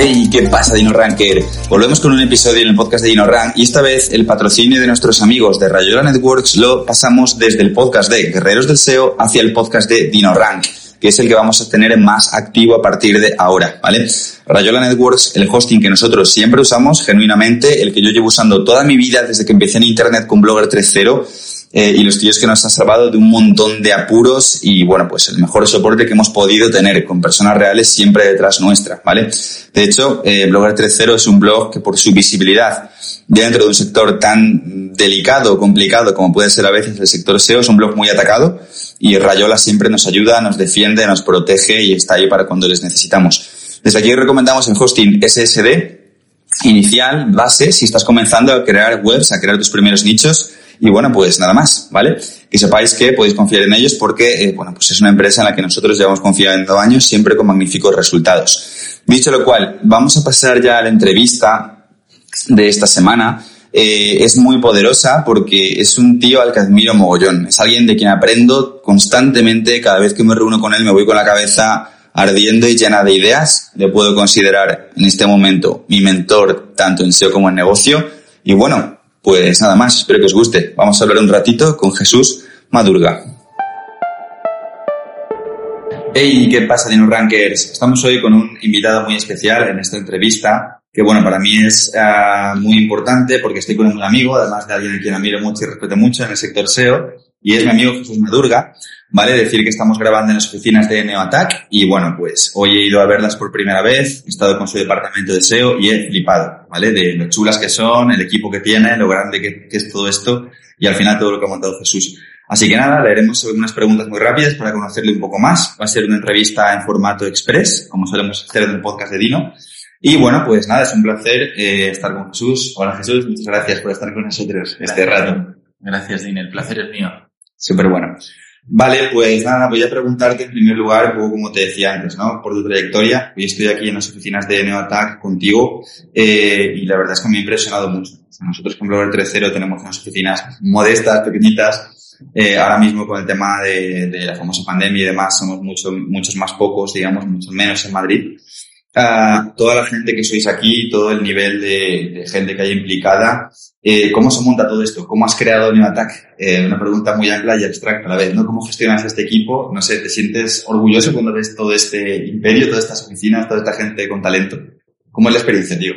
Hey, ¿qué pasa, Dino Ranker? Volvemos con un episodio en el podcast de Dino Rank y esta vez el patrocinio de nuestros amigos de Rayola Networks lo pasamos desde el podcast de Guerreros del SEO hacia el podcast de Dino Rank, que es el que vamos a tener más activo a partir de ahora, ¿vale? Rayola Networks, el hosting que nosotros siempre usamos, genuinamente, el que yo llevo usando toda mi vida desde que empecé en Internet con Blogger 3.0, eh, y los tíos que nos han salvado de un montón de apuros y bueno, pues el mejor soporte que hemos podido tener con personas reales siempre detrás nuestra, ¿vale? De hecho, eh, Blogger 3.0 es un blog que por su visibilidad dentro de un sector tan delicado, complicado como puede ser a veces el sector SEO, es un blog muy atacado y Rayola siempre nos ayuda, nos defiende, nos protege y está ahí para cuando les necesitamos. Desde aquí recomendamos el hosting SSD inicial, base, si estás comenzando a crear webs, a crear tus primeros nichos, y bueno, pues nada más, ¿vale? Que sepáis que podéis confiar en ellos porque, eh, bueno, pues es una empresa en la que nosotros llevamos confiando años, siempre con magníficos resultados. Dicho lo cual, vamos a pasar ya a la entrevista de esta semana. Eh, es muy poderosa porque es un tío al que admiro mogollón. Es alguien de quien aprendo constantemente. Cada vez que me reúno con él me voy con la cabeza ardiendo y llena de ideas. Le puedo considerar en este momento mi mentor tanto en SEO como en negocio. Y bueno, pues nada más, espero que os guste. Vamos a hablar un ratito con Jesús Madurga. Hey, ¿qué pasa, Dino Rankers? Estamos hoy con un invitado muy especial en esta entrevista, que bueno, para mí es uh, muy importante porque estoy con un amigo, además de alguien a quien admiro mucho y respeto mucho en el sector SEO, y es mi amigo Jesús Madurga. ¿Vale? Decir que estamos grabando en las oficinas de Neoattack y bueno, pues hoy he ido a verlas por primera vez, he estado con su departamento de SEO y he flipado, ¿vale? De lo chulas que son, el equipo que tiene, lo grande que, que es todo esto y al final todo lo que ha montado Jesús. Así que nada, le haremos unas preguntas muy rápidas para conocerle un poco más. Va a ser una entrevista en formato express, como solemos hacer en el podcast de Dino. Y bueno, pues nada, es un placer eh, estar con Jesús. Hola Jesús, muchas gracias por estar con nosotros este rato. Gracias, Dino, el placer es mío. Súper bueno. Vale, pues nada, voy a preguntarte en primer lugar, como te decía antes, ¿no? Por tu trayectoria. Hoy estoy aquí en las oficinas de NeoAttack contigo eh, y la verdad es que me ha impresionado mucho. Nosotros con Blogger 3.0 tenemos unas oficinas modestas, pequeñitas. Eh, ahora mismo con el tema de, de, la famosa pandemia y demás somos mucho, muchos más pocos, digamos, muchos menos en Madrid. Uh, toda la gente que sois aquí, todo el nivel de, gente que hay implicada, eh, ¿cómo se monta todo esto? ¿Cómo has creado New Attack? Eh, una pregunta muy amplia y abstracta a la vez, ¿no? ¿Cómo gestionas este equipo? No sé, ¿te sientes orgulloso cuando ves todo este imperio, todas estas oficinas, toda esta gente con talento? ¿Cómo es la experiencia, tío?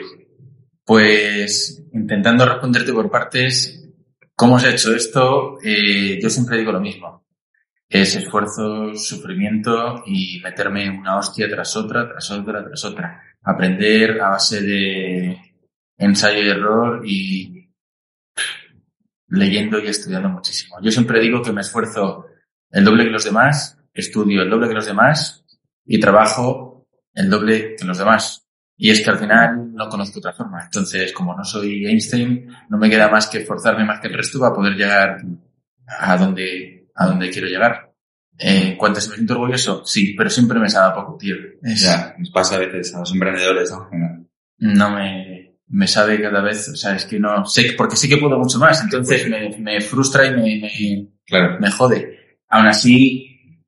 Pues intentando responderte por partes, ¿cómo has hecho esto? Eh, yo siempre digo lo mismo es esfuerzo, sufrimiento y meterme una hostia tras otra, tras otra, tras otra. Aprender a base de ensayo y error y leyendo y estudiando muchísimo. Yo siempre digo que me esfuerzo el doble que los demás, estudio el doble que los demás y trabajo el doble que los demás. Y es que al final no conozco otra forma. Entonces, como no soy Einstein, no me queda más que esforzarme más que el resto para poder llegar a donde a donde quiero llegar. Eh, ¿Cuánto se me siento orgulloso? Sí, pero siempre me sabe poco, tío. Es, ya, nos pasa a veces a los emprendedores, ¿no? No me, me sabe cada vez, o sea, es que no sé, porque sí que puedo mucho más, entonces me, me frustra y me, me, claro. me jode. Aún así,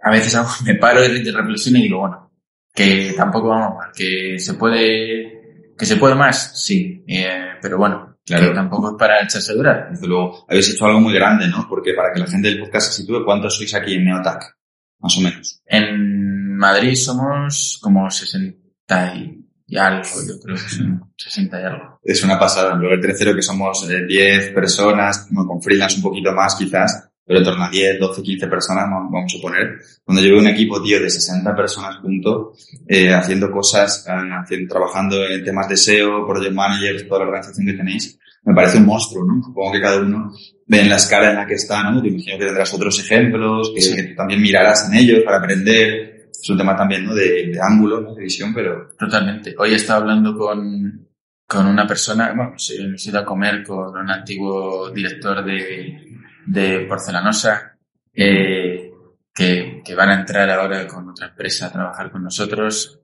a veces me paro y reflexiono y digo, bueno, que tampoco vamos mal, que se puede, que se puede más, sí, eh, pero bueno, Claro. Que tampoco es para echarse dura. Desde luego, habéis hecho algo muy grande, ¿no? Porque para que la gente del podcast se sitúe, ¿cuántos sois aquí en Neotac? Más o menos. En Madrid somos como 60 y y algo, yo creo que son 60 y algo. Es una pasada. Luego el tercero que somos 10 personas, con freelance un poquito más quizás, pero en torno a 10, 12, 15 personas, vamos a poner. Cuando yo veo un equipo, tío, de 60 personas juntos, eh, haciendo cosas, haciendo, trabajando en temas de SEO, project managers, toda la organización que tenéis, me parece un monstruo, ¿no? Supongo que cada uno ve en la escala en la que está, ¿no? Te imagino que tendrás otros ejemplos, que, que también mirarás en ellos para aprender. Es un tema también, ¿no? De, de ángulo, ¿no? De visión, pero... Totalmente. Hoy he estado hablando con, con una persona, bueno, sí, me he ido a comer con un antiguo director de, de Porcelanosa, eh, que, que van a entrar ahora con otra empresa a trabajar con nosotros.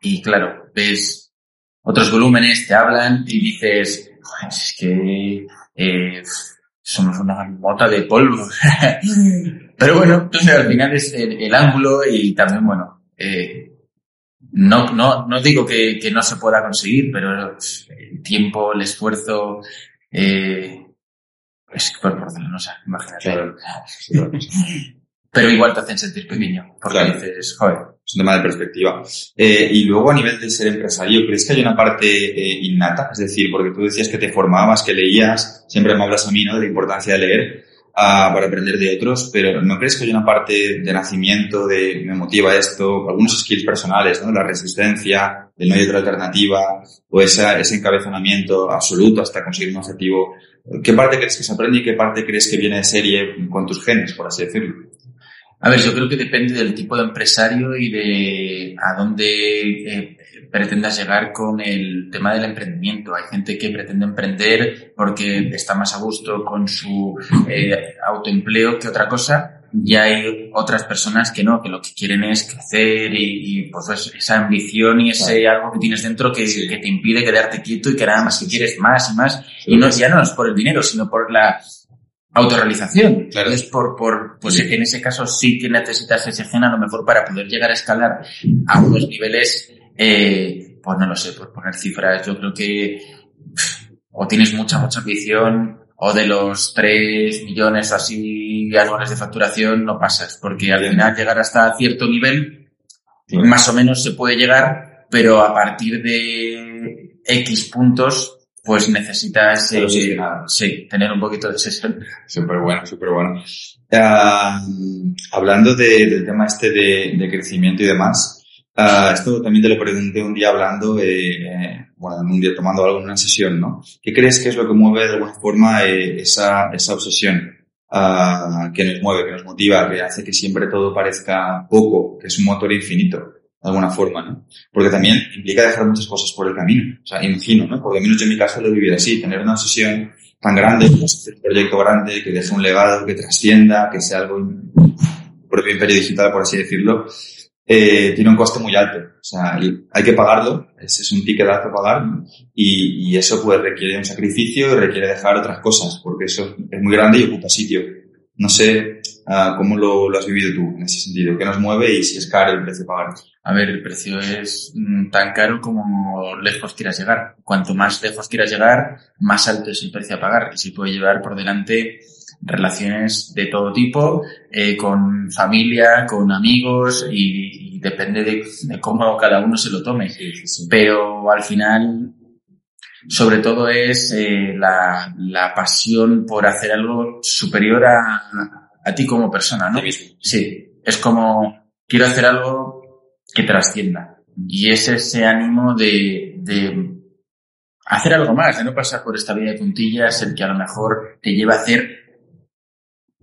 Y claro, ves otros volúmenes, te hablan y dices, es que eh, somos una mota de polvo. Pero bueno, al final es el, ángulo y también, bueno, eh, no, no, no digo que, que, no se pueda conseguir, pero el tiempo, el esfuerzo, eh, es por sé, imagínate. pero igual te hacen sentir pequeño, porque dices, joder, es un tema de perspectiva. Eh, y luego a nivel de ser empresario, ¿crees que hay una parte eh, innata? Es decir, porque tú decías que te formabas, que leías, siempre me hablas a mí, ¿no? De la importancia de leer uh, para aprender de otros, pero ¿no crees que hay una parte de nacimiento, de me motiva esto, algunos skills personales, ¿no? La resistencia, el no hay otra alternativa, o esa, ese encabezonamiento absoluto hasta conseguir un objetivo. ¿Qué parte crees que se aprende y qué parte crees que viene de serie con tus genes, por así decirlo? A ver, yo creo que depende del tipo de empresario y de a dónde eh, pretendas llegar con el tema del emprendimiento. Hay gente que pretende emprender porque está más a gusto con su eh, autoempleo que otra cosa. Y hay otras personas que no, que lo que quieren es crecer y, y pues esa ambición y ese algo que tienes dentro que, que, te impide quedarte quieto y que nada más que quieres más y más. Y no, ya no es por el dinero, sino por la, autorrealización. Claro. Es por, por, pues en ese caso sí que necesitas ese gen a lo mejor para poder llegar a escalar a unos niveles, eh, pues no lo sé, por poner cifras, yo creo que o tienes mucha, mucha ambición o de los 3 millones así anuales de facturación no pasas, porque al final llegar hasta cierto nivel, más o menos se puede llegar, pero a partir de X puntos pues necesitas eh, sí, tener un poquito de sesión. Súper bueno, súper bueno. Uh, hablando de, del tema este de, de crecimiento y demás, uh, esto también te lo pregunté un día hablando, eh, bueno, un día tomando algo en una sesión, ¿no? ¿Qué crees que es lo que mueve de alguna forma eh, esa, esa obsesión? Uh, que nos mueve, que nos motiva, que hace que siempre todo parezca poco, que es un motor infinito de alguna forma, ¿no? Porque también implica dejar muchas cosas por el camino. O sea, imagino, ¿no? Porque al menos yo en mi caso lo he vivido así, tener una sesión tan grande, un proyecto grande, que deje un legado, que trascienda, que sea algo propio imperio digital, por así decirlo, eh, tiene un coste muy alto. O sea, hay que pagarlo, ese es un ticket alto pagar, y, y eso pues requiere un sacrificio y requiere dejar otras cosas, porque eso es muy grande y ocupa sitio. No sé uh, cómo lo, lo, has vivido tú en ese sentido, qué nos mueve y si es caro el precio pagar. A ver, el precio es mm, tan caro como lejos quieras llegar. Cuanto más lejos quieras llegar, más alto es el precio a pagar. Y si puede llevar por delante relaciones de todo tipo, eh, con familia, con amigos y, y depende de, de, cómo cada uno se lo tome. Sí, sí, sí. Pero al final, sobre todo es eh, la, la, pasión por hacer algo superior a, a ti como persona, ¿no? Sí, es como quiero hacer algo que trascienda. Y es ese ánimo de, de hacer algo más, de no pasar por esta vida de puntillas, el que a lo mejor te lleva a hacer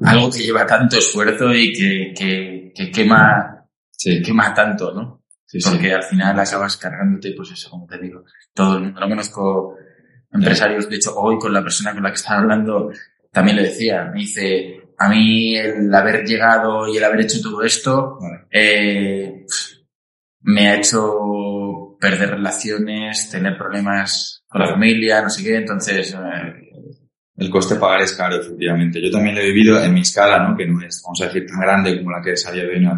algo que lleva tanto esfuerzo y que, que, que quema, sí. quema tanto, ¿no? Sí, Porque sí. al final acabas cargándote, pues eso, como te digo. Todo el mundo, no conozco empresarios, de hecho, hoy con la persona con la que estaba hablando, también le decía, me dice, a mí el haber llegado y el haber hecho todo esto, vale. eh, me ha hecho perder relaciones, tener problemas con la familia, no sé qué, entonces... Eh... El coste pagar es caro, efectivamente. Yo también lo he vivido en mi escala, ¿no? Que no es, vamos a decir, tan grande como la que es a día de hoy en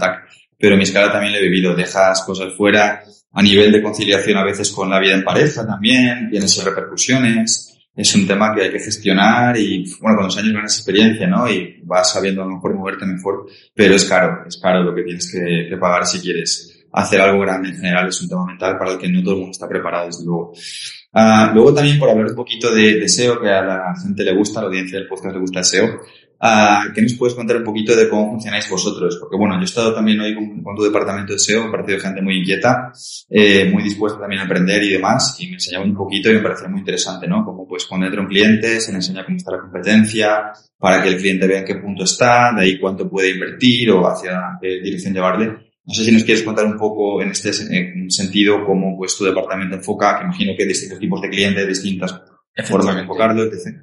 pero en mi escala también lo he vivido. Dejas cosas fuera a nivel de conciliación a veces con la vida en pareja también, tienes repercusiones. Es un tema que hay que gestionar y, bueno, con los años ganas experiencia, ¿no? Y vas sabiendo a lo mejor moverte mejor, pero es caro, es caro lo que tienes que, que pagar si quieres hacer algo grande en general es un tema mental para el que no todo el mundo está preparado, desde luego. Ah, luego también por hablar un poquito de, de, SEO, que a la gente le gusta, a la audiencia del podcast le gusta el SEO, ah, ¿qué nos puedes contar un poquito de cómo funcionáis vosotros? Porque bueno, yo he estado también hoy con, tu departamento de SEO, me ha gente muy inquieta, eh, muy dispuesta también a aprender y demás, y me enseñaba un poquito y me parecía muy interesante, ¿no? Cómo cuando entra un cliente, se le enseña cómo está la competencia, para que el cliente vea en qué punto está, de ahí cuánto puede invertir o hacia qué dirección llevarle. No sé si nos quieres contar un poco en este sentido cómo pues, tu departamento enfoca, que imagino que hay distintos tipos de clientes, distintas formas de enfocarlo, etc.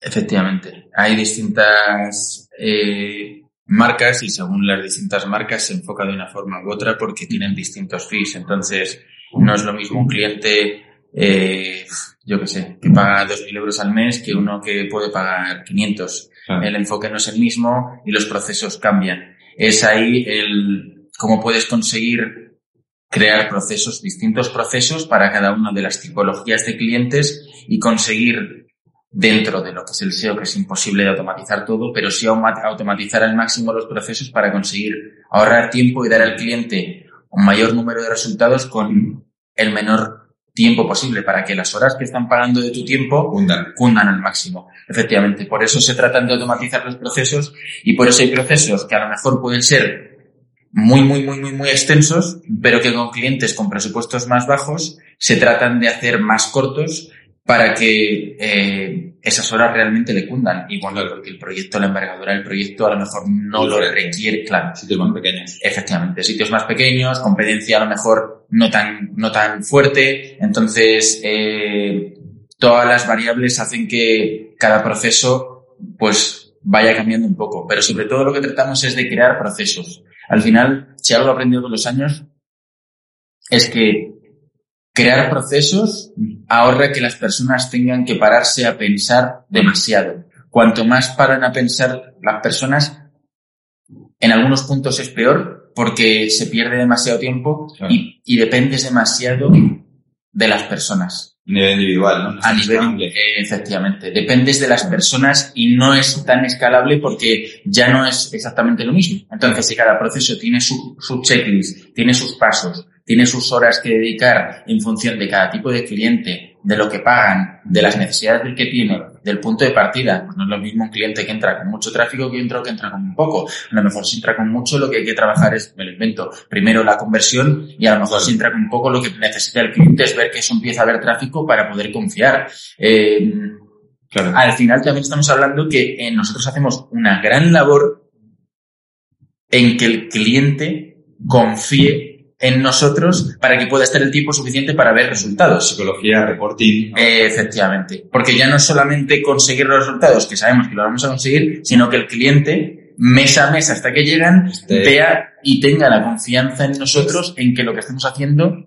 Efectivamente. Hay distintas eh, marcas y según las distintas marcas se enfoca de una forma u otra porque tienen distintos fees. Entonces, no es lo mismo un cliente, eh, yo qué sé, que paga 2.000 euros al mes que uno que puede pagar 500. El enfoque no es el mismo y los procesos cambian. Es ahí el, cómo puedes conseguir crear procesos, distintos procesos para cada una de las tipologías de clientes y conseguir dentro de lo que es el SEO, que es imposible de automatizar todo, pero sí automatizar al máximo los procesos para conseguir ahorrar tiempo y dar al cliente un mayor número de resultados con el menor tiempo posible para que las horas que están pagando de tu tiempo cundan, al máximo. Efectivamente, por eso se tratan de automatizar los procesos y por eso hay procesos que a lo mejor pueden ser muy, muy, muy, muy, muy extensos, pero que con clientes con presupuestos más bajos se tratan de hacer más cortos para que eh, esas horas realmente le cundan. Y bueno, porque el proyecto, la envergadura del proyecto a lo mejor no lo requiere, claro. Sitios más pequeños. Efectivamente, sitios más pequeños, competencia a lo mejor no tan, no tan fuerte. Entonces, eh, todas las variables hacen que cada proceso, pues, vaya cambiando un poco. Pero sobre todo lo que tratamos es de crear procesos al final, si algo he aprendido con los años, es que crear procesos ahorra que las personas tengan que pararse a pensar demasiado. Cuanto más paran a pensar las personas, en algunos puntos es peor porque se pierde demasiado tiempo y, y dependes demasiado de las personas nivel individual, ¿no? a nivel, eh, efectivamente. Dependes de las personas y no es tan escalable porque ya no es exactamente lo mismo. Entonces, si cada proceso tiene su, su checklist, tiene sus pasos, tiene sus horas que dedicar en función de cada tipo de cliente, de lo que pagan, de las necesidades del que tiene, del punto de partida. Pues no es lo mismo un cliente que entra con mucho tráfico que otro que entra con un poco. A lo mejor si entra con mucho lo que hay que trabajar es, me lo invento, primero la conversión y a lo mejor si entra con un poco lo que necesita el cliente es ver que eso empieza a haber tráfico para poder confiar. Eh, Al final también estamos hablando que eh, nosotros hacemos una gran labor en que el cliente confíe en nosotros para que pueda estar el tiempo suficiente para ver resultados. Psicología, reporting. efectivamente. Porque ya no es solamente conseguir los resultados, que sabemos que lo vamos a conseguir, sino que el cliente, mes a mes hasta que llegan, este- vea y tenga la confianza en nosotros en que lo que estamos haciendo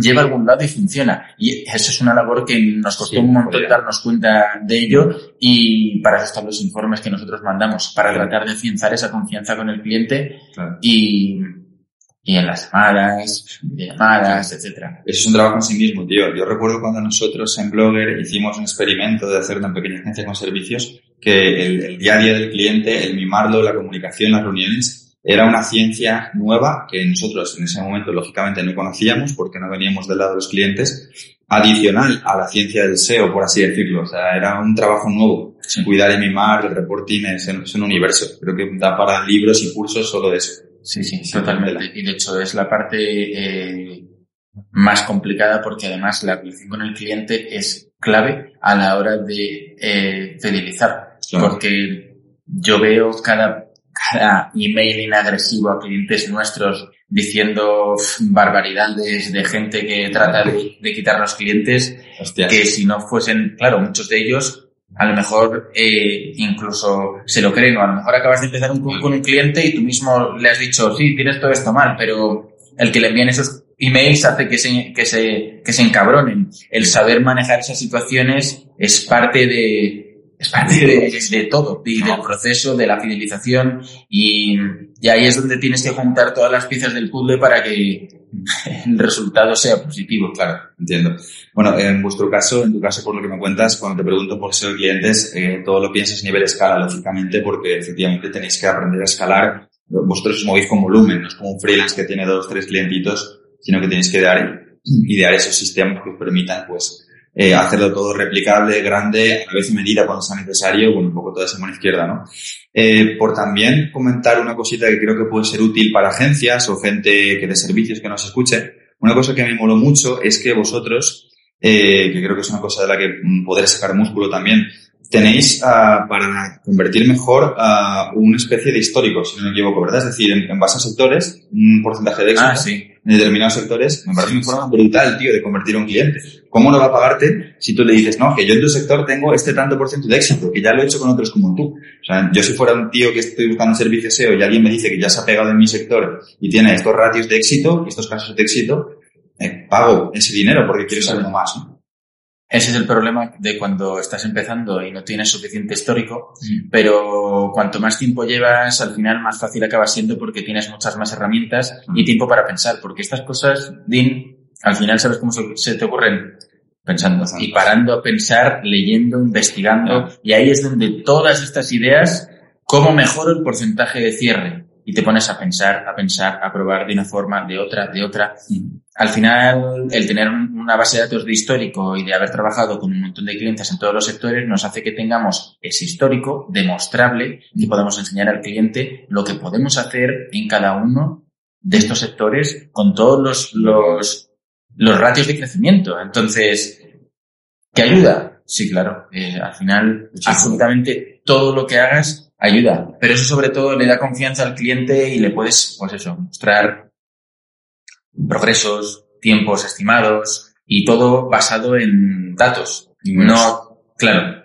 lleva a algún lado y funciona. Y eso es una labor que nos costó un montón darnos cuenta de ello y para eso están los informes que nosotros mandamos, para tratar de afianzar esa confianza con el cliente y y en las llamadas, llamadas, etcétera. Eso es un trabajo en sí mismo, tío. Yo recuerdo cuando nosotros en Blogger hicimos un experimento de hacer una pequeña agencia con servicios que el, día a día del cliente, el mimarlo, la comunicación, las reuniones, era una ciencia nueva que nosotros en ese momento lógicamente no conocíamos porque no veníamos del lado de los clientes, adicional a la ciencia del SEO, por así decirlo. O sea, era un trabajo nuevo. Cuidar y mimar, el reporting es, es un universo. Creo que da para libros y cursos solo de eso. Sí, sí, totalmente. Y de hecho es la parte eh, más complicada porque además la relación con el cliente es clave a la hora de eh, fidelizar. Porque yo veo cada, cada email agresivo a clientes nuestros diciendo barbaridades de gente que trata de, de quitar los clientes, que si no fuesen, claro, muchos de ellos a lo mejor eh, incluso se lo creen, o a lo mejor acabas de empezar un, con un cliente y tú mismo le has dicho, sí, tienes todo esto mal, pero el que le envíen esos emails hace que se, que se, que se encabronen. El saber manejar esas situaciones es parte de, es parte de, todo, y del proceso, de la fidelización, y, y, ahí es donde tienes que juntar todas las piezas del puzzle para que el resultado sea positivo. Claro, entiendo. Bueno, en vuestro caso, en tu caso, por lo que me cuentas, cuando te pregunto por ser clientes, eh, todo lo piensas a nivel escala, lógicamente, porque efectivamente tenéis que aprender a escalar vosotros os movéis con volumen, no es como un freelance que tiene dos, tres clientitos, sino que tenéis que dar, idear esos sistemas que os permitan, pues, eh, hacerlo todo replicable, grande, a la vez medida cuando sea necesario, bueno, un poco toda esa mano izquierda, ¿no? Eh, por también comentar una cosita que creo que puede ser útil para agencias o gente que de servicios que nos escuche. Una cosa que me moló mucho es que vosotros, eh, que creo que es una cosa de la que mm, poder sacar músculo también, tenéis uh, para convertir mejor uh, una especie de histórico, si no me equivoco, ¿verdad? Es decir, en, en base a sectores, un porcentaje de éxito Ah, sí. en determinados sectores, me parece una forma brutal, tío, de convertir a un cliente. ¿Cómo no va a pagarte si tú le dices, no, que yo en tu sector tengo este tanto por ciento de éxito, que ya lo he hecho con otros como tú? O sea, yo si fuera un tío que estoy buscando servicio SEO y alguien me dice que ya se ha pegado en mi sector y tiene estos ratios de éxito, estos casos de éxito, eh, pago ese dinero porque quiero saber más, ¿no? Ese es el problema de cuando estás empezando y no tienes suficiente histórico, pero cuanto más tiempo llevas, al final más fácil acaba siendo porque tienes muchas más herramientas y tiempo para pensar, porque estas cosas, Dean, al final sabes cómo se, se te ocurren pensando y parando a pensar, leyendo, investigando, y ahí es donde todas estas ideas, cómo mejoro el porcentaje de cierre, y te pones a pensar, a pensar, a probar de una forma, de otra, de otra. Al final, el tener una base de datos de histórico y de haber trabajado con un montón de clientes en todos los sectores nos hace que tengamos ese histórico demostrable y podamos enseñar al cliente lo que podemos hacer en cada uno de estos sectores con todos los, los, los ratios de crecimiento. Entonces, ¿qué ayuda? Sí, claro. Eh, al final, absolutamente todo lo que hagas ayuda. Pero eso sobre todo le da confianza al cliente y le puedes, pues eso, mostrar progresos, tiempos estimados y todo basado en datos. No, claro.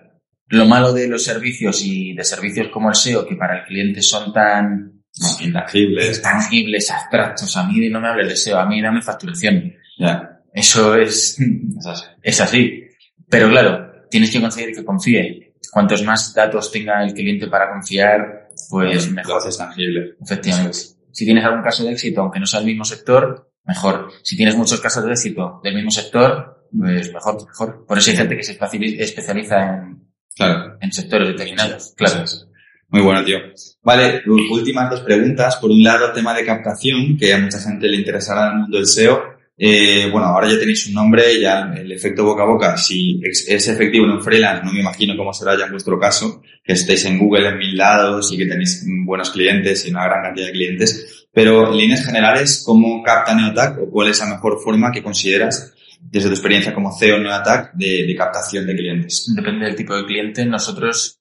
Lo malo de los servicios y de servicios como el SEO, que para el cliente son tan intangibles, tangibles, abstractos. A mí no me hables de SEO, a mí dame facturación. Ya. Eso es, Es así. es así. Pero claro, tienes que conseguir que confíe. Cuantos más datos tenga el cliente para confiar, pues mejor. haces tangible. Efectivamente. Si tienes algún caso de éxito, aunque no sea el mismo sector, mejor. Si tienes muchos casos de éxito del mismo sector, pues mejor, mejor. Por eso hay gente que se especiali- especializa en, Claro. en sectores determinados. Claro. Es. Muy bueno, tío. Vale, últimas dos preguntas. Por un lado, tema de captación, que a mucha gente le interesará en el mundo del SEO. Eh, bueno, ahora ya tenéis un nombre, ya el efecto boca a boca, si es, efectivo en un freelance, no me imagino cómo será ya en vuestro caso, que estéis en Google en mil lados y que tenéis buenos clientes y una gran cantidad de clientes. Pero en líneas generales, ¿cómo capta Neotac o cuál es la mejor forma que consideras desde tu experiencia como CEO en Neotac de, de captación de clientes? Depende del tipo de cliente. Nosotros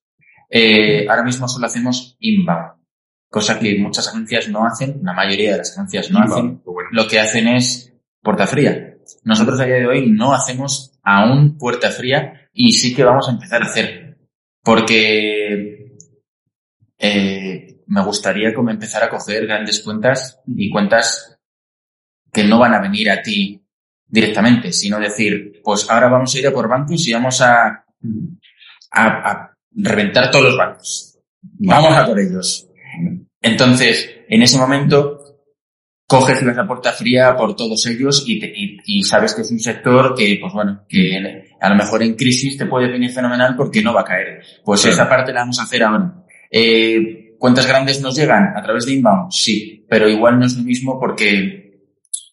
eh, ahora mismo solo hacemos inbound, cosa que muchas agencias no hacen, la mayoría de las agencias no hacen. Pues bueno. Lo que hacen es puerta fría. Nosotros a día de hoy no hacemos aún puerta fría y sí que vamos a empezar a hacer. Porque eh, me gustaría como empezar a coger grandes cuentas y cuentas que no van a venir a ti directamente, sino decir, pues ahora vamos a ir a por bancos y vamos a, a, a reventar todos los bancos. Vamos a por ellos. Entonces, en ese momento, coges la puerta fría por todos ellos y, te- y, y sabes que es un sector que, pues bueno, que a lo mejor en crisis te puede venir fenomenal porque no va a caer. Pues Claro. esa parte la vamos a hacer ahora. Eh, ¿Cuántas grandes nos llegan? ¿A través de inbound? Sí, pero igual no es lo mismo porque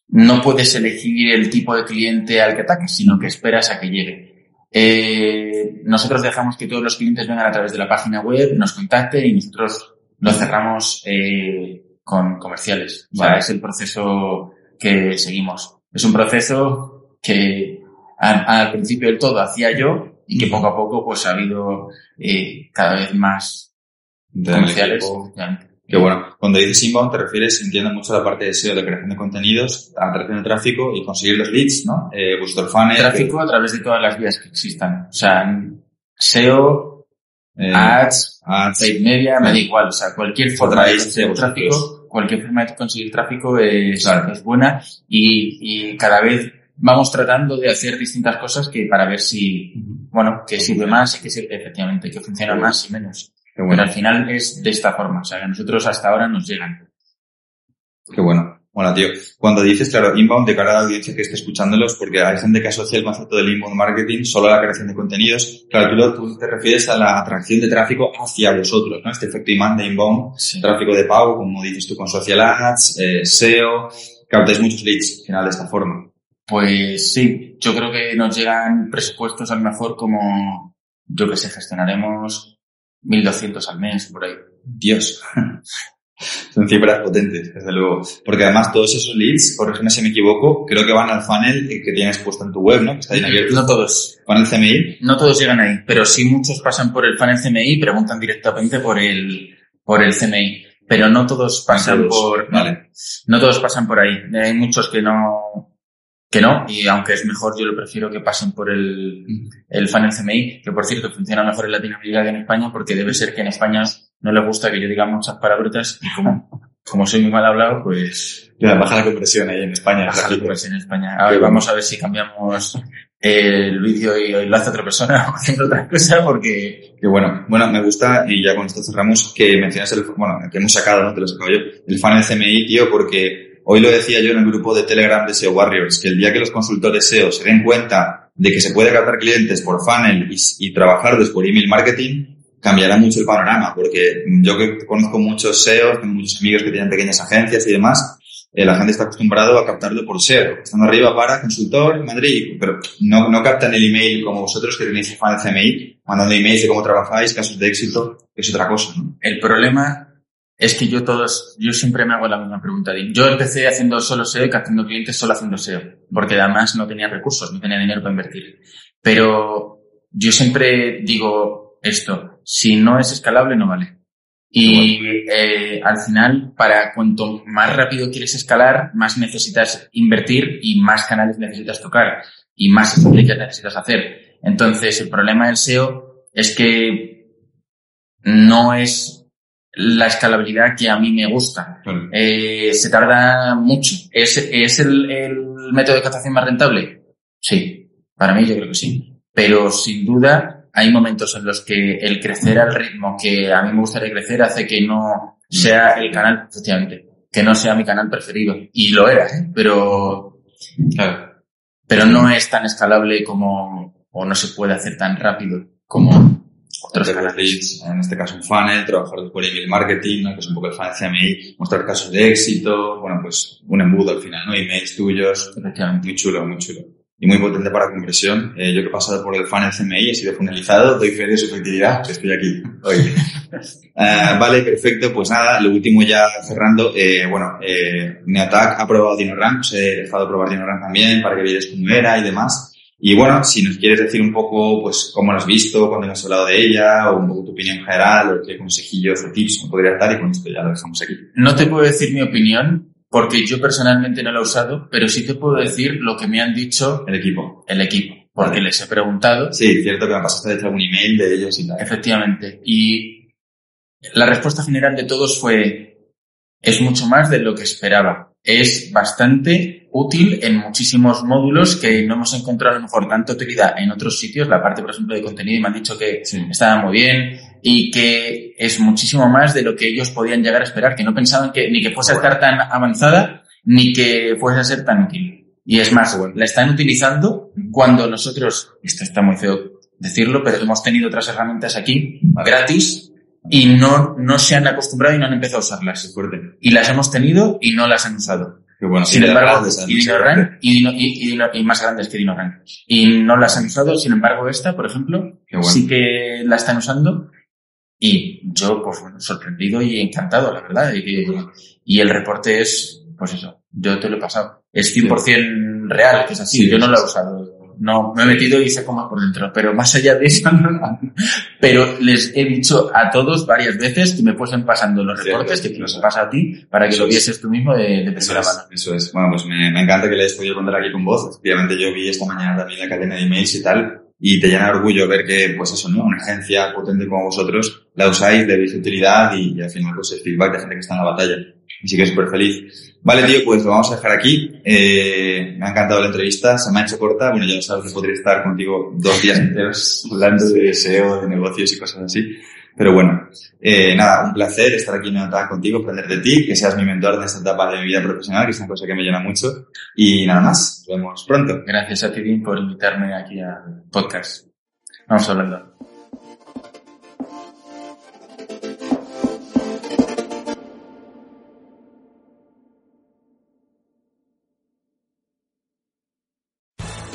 no puedes elegir el tipo de cliente al que ataques, sino que esperas a que llegue. Eh, nosotros dejamos que todos los clientes vengan a través de la página web, nos contacten y nosotros lo cerramos eh, con comerciales. O sea, es el proceso que seguimos. Es un proceso que al principio del todo hacía yo y que poco a poco pues ha habido eh, cada vez más comerciales. Que bueno, cuando dices inbound te refieres, entiendo mucho a la parte de SEO, de creación de contenidos, atracción de tráfico y conseguir los leads, ¿no? Eh, vuestro funnel. Tráfico a través de todas las vías que existan. O sea, SEO, eh, ads, ads, paid media, me da igual. O sea, cualquier forma de conseguir tráfico, cualquier forma de conseguir tráfico es, Claro. es buena y, y cada vez vamos tratando de hacer distintas cosas que para ver si, bueno, que sirve más y que sirve, efectivamente, que funciona más y menos. Bueno, Pero al final es de esta forma. O sea, que a nosotros hasta ahora nos llegan. qué bueno. Bueno, tío, cuando dices, claro, inbound de cara a la audiencia que esté escuchándolos, porque hay gente que asocia el concepto del inbound marketing solo a la creación de contenidos. Claro, tú, te refieres a la atracción de tráfico hacia vosotros, ¿no? Este efecto imán de inbound, Sí. tráfico de pago, como dices tú, con social ads, eh, SEO, captáis muchos leads, al final, de esta forma. Pues sí, yo creo que nos llegan presupuestos a lo mejor como, yo que sé, gestionaremos 1.200 al mes, por ahí. Dios. Son cifras potentes, desde luego. Porque además todos esos leads, corrígeme si me equivoco, creo que van al funnel que tienes puesto en tu web, ¿no? Que está ahí abierto. No todos. Funnel CMI. No todos llegan ahí, pero sí muchos pasan por el funnel CMI y preguntan directamente por el, por el CMI. Pero no todos pasan Todos, por, Vale. no todos pasan por ahí. Hay muchos que no, que no, y aunque es mejor, yo lo prefiero que pasen por el, el funnel CMI, que por cierto funciona mejor en Latinoamérica que en España, porque debe ser que en España no le gusta que yo diga muchas palabrotas y como, como soy muy mal hablado, pues Ya, baja la conversión ahí en España. baja la conversión en España. A ver, vamos a ver si cambiamos el vídeo y lo hace otra persona o haciendo otra cosa, porque Que bueno, bueno, me gusta, y ya con esto cerramos, que mencionas el, bueno, que hemos sacado, ¿no? Te lo he sacado yo, el funnel CMI, tío, porque hoy lo decía yo en el grupo de Telegram de SEO Warriors, que el día que los consultores SEO se den cuenta de que se puede captar clientes por funnel y, y trabajarlos por email marketing, cambiará mucho el panorama, porque yo que conozco muchos SEOs, tengo muchos amigos que tienen pequeñas agencias y demás, eh, la gente está acostumbrado a captarlo por SEO, estando arriba para consultor en Madrid, pero no, no captan el email como vosotros que tenéis el funnel CMI, mandando emails de cómo trabajáis, casos de éxito, que es otra cosa, ¿no? el problema es que yo todos, yo siempre me hago la misma pregunta. Yo empecé haciendo solo SEO y captando clientes solo haciendo SEO, porque además no tenía recursos, no tenía dinero para invertir. Pero yo siempre digo esto, si no es escalable no vale. Y eh, al final, para cuanto más rápido quieres escalar, más necesitas invertir y más canales necesitas tocar y más estrategias necesitas hacer. Entonces, el problema del SEO es que no es la escalabilidad que a mí me gusta. Eh, se tarda mucho. ¿Es, es el, el método de captación más rentable? Sí, para mí yo creo que sí. Pero sin duda hay momentos en los que el crecer al ritmo que a mí me gustaría crecer hace que no sea el canal, efectivamente, que no sea mi canal preferido. Y lo era, ¿eh? pero, Claro. pero no es tan escalable como, o no se puede hacer tan rápido como otros canales. en este caso un funnel, trabajar por email marketing, ¿no? que es un poco el funnel CMI, mostrar casos de éxito, bueno, pues un embudo al final, ¿no? Emails tuyos, Efectivamente. muy chulo, muy chulo. Y muy potente para conversión. Eh, yo que he pasado por el funnel CMI, he sido funnelizado, doy fe de su efectividad, estoy aquí hoy. Eh, vale, perfecto. Pues nada, lo último ya cerrando. Eh, bueno, eh, Neotac ha probado DinoRank, os he dejado probar DinoRank también para que veáis cómo era y demás. Y bueno, si nos quieres decir un poco, pues, cómo lo has visto, cuándo has hablado de ella, o un poco tu opinión general, o qué consejillos o tips me podrías dar, y con esto ya lo dejamos aquí. No te puedo decir mi opinión porque yo personalmente no lo he usado, pero sí te puedo decir lo que me han dicho El equipo. el equipo, porque les he preguntado Sí, cierto que me pasaste de hecho algún email de ellos y tal. Efectivamente. Y la respuesta general de todos fue, es mucho más de lo que esperaba. Es bastante útil en muchísimos módulos que no hemos encontrado a lo mejor tanta utilidad en otros sitios, la parte, por ejemplo, de contenido, y me han dicho que Sí. estaba muy bien y que es muchísimo más de lo que ellos podían llegar a esperar, que no pensaban que ni que fuese a estar tan avanzada ni que fuese a ser tan útil. Y es más, Bueno. la están utilizando cuando nosotros, esto está muy feo decirlo, pero hemos tenido otras herramientas aquí gratis y no, no se han acostumbrado y no han empezado a usarlas. fuerte. Y las hemos tenido y no las han usado. Qué bueno. Sin embargo, y y, más grandes que DinoRank. Y no las han usado, sin embargo, esta, por ejemplo, bueno. sí que la están usando y yo, pues bueno, sorprendido y encantado, la verdad. Y, y el reporte es, pues eso, yo te lo he pasado. Es 100% real, que es así. Sí, yo no lo he usado. No, me he metido y sé cómo es por dentro. Pero más allá de eso, no. Pero les he dicho a todos varias veces que me fuesen pasando los reportes, sí, que te los pasa a ti, para que Eso lo es. vieses tú mismo de, de Eso primera es, mano. eso es. Bueno, pues me, me encanta que le hayas podido contar aquí con voz. Efectivamente, yo vi esta mañana también la cadena de emails y tal, y te llena de orgullo ver que, pues eso, ¿no? Una agencia potente como vosotros la usáis, le veis utilidad y, y al final, pues el feedback de gente que está en la batalla. Así que súper feliz. Vale, tío, pues lo vamos a dejar aquí. Eh, me ha encantado la entrevista, se me ha hecho corta. Bueno, ya lo sabes podría estar contigo dos días enteros hablando de deseo, de negocios y cosas así. Pero bueno, eh, nada, un placer estar aquí en una contigo, aprender de ti, que seas mi mentor en esta etapa de mi vida profesional, que es una cosa que me llena mucho. Y nada más, nos vemos pronto. Gracias a ti, por invitarme aquí al podcast. Vamos hablando.